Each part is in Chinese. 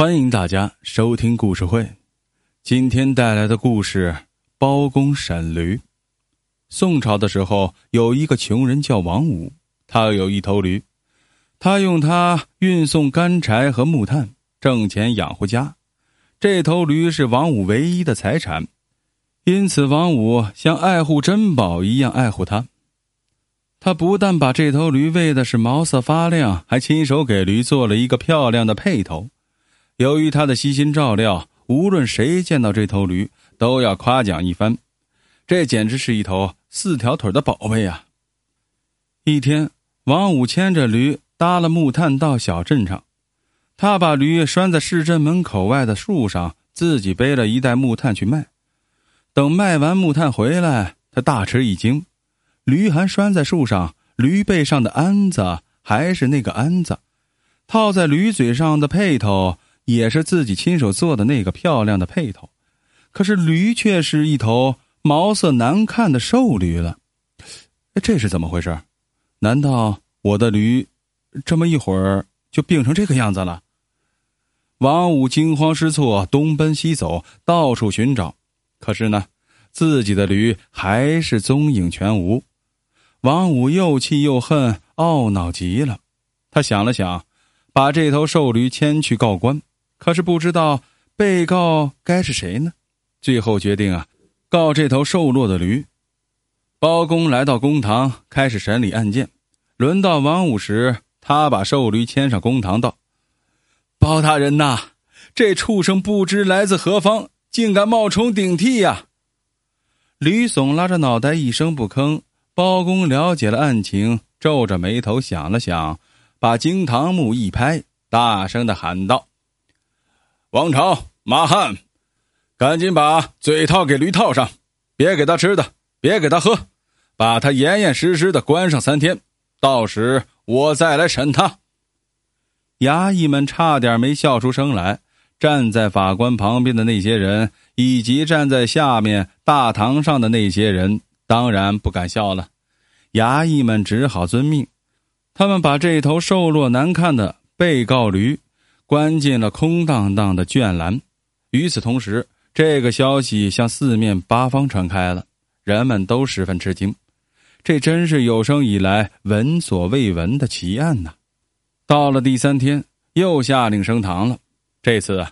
欢迎大家收听故事会。今天带来的故事：包公审驴。宋朝的时候，有一个穷人叫王五，他有一头驴，他用它运送干柴和木炭，挣钱养活家。这头驴是王五唯一的财产，因此王五像爱护珍宝一样爱护它。他不但把这头驴喂的是毛色发亮，还亲手给驴做了一个漂亮的配头。由于他的悉心照料，无论谁见到这头驴，都要夸奖一番。这简直是一头四条腿的宝贝啊！一天，王五牵着驴搭了木炭到小镇上，他把驴拴在市镇门口外的树上，自己背了一袋木炭去卖。等卖完木炭回来，他大吃一惊：驴还拴在树上，驴背上的鞍子还是那个鞍子，套在驴嘴上的辔头。也是自己亲手做的那个漂亮的辔头，可是驴却是一头毛色难看的瘦驴了。这是怎么回事？难道我的驴这么一会儿就病成这个样子了？王五惊慌失措，东奔西走，到处寻找，可是呢，自己的驴还是踪影全无。王五又气又恨，懊恼极了。他想了想，把这头瘦驴牵去告官。可是不知道被告该是谁呢？最后决定啊，告这头瘦弱的驴。包公来到公堂，开始审理案件。轮到王五时，他把瘦驴牵上公堂，道：“包大人呐，这畜生不知来自何方，竟敢冒充顶替呀！”驴耸拉着脑袋，一声不吭。包公了解了案情，皱着眉头想了想，把惊堂木一拍，大声的喊道。王朝、马汉，赶紧把嘴套给驴套上，别给他吃的，别给他喝，把他严严实实的关上三天，到时我再来审他。衙役们差点没笑出声来，站在法官旁边的那些人，以及站在下面大堂上的那些人，当然不敢笑了。衙役们只好遵命，他们把这头瘦弱难看的被告驴。关进了空荡荡的卷栏。与此同时，这个消息向四面八方传开了，人们都十分吃惊。这真是有生以来闻所未闻的奇案呐！到了第三天，又下令升堂了。这次啊，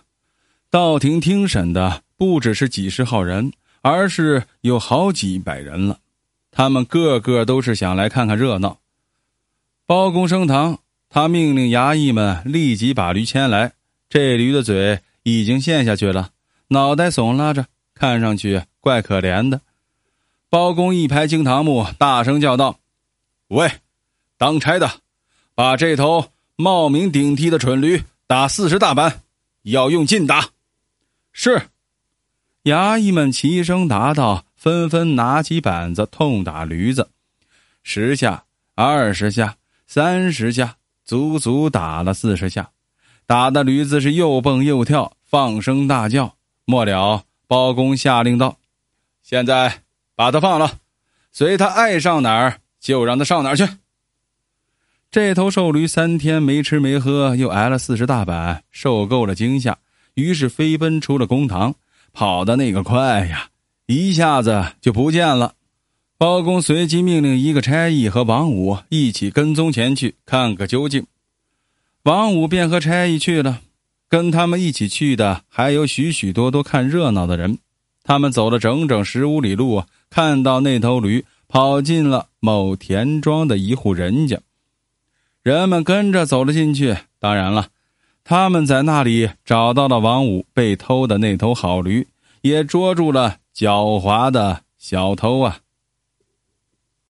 到庭听审的不只是几十号人，而是有好几百人了。他们个个都是想来看看热闹。包公升堂。他命令衙役们立即把驴牵来。这驴的嘴已经陷下去了，脑袋耸拉着，看上去怪可怜的。包公一拍惊堂木，大声叫道：“喂，当差的，把这头冒名顶替的蠢驴打四十大板，要用劲打。”是。衙役们齐声答道，纷纷拿起板子痛打驴子，十下、二十下、三十下。足足打了四十下，打的驴子是又蹦又跳，放声大叫。末了，包公下令道：“现在把他放了，随他爱上哪儿就让他上哪儿去。”这头瘦驴三天没吃没喝，又挨了四十大板，受够了惊吓，于是飞奔出了公堂，跑的那个快呀，一下子就不见了。包公随即命令一个差役和王五一起跟踪前去看个究竟。王五便和差役去了，跟他们一起去的还有许许多多看热闹的人。他们走了整整十五里路，看到那头驴跑进了某田庄的一户人家，人们跟着走了进去。当然了，他们在那里找到了王五被偷的那头好驴，也捉住了狡猾的小偷啊。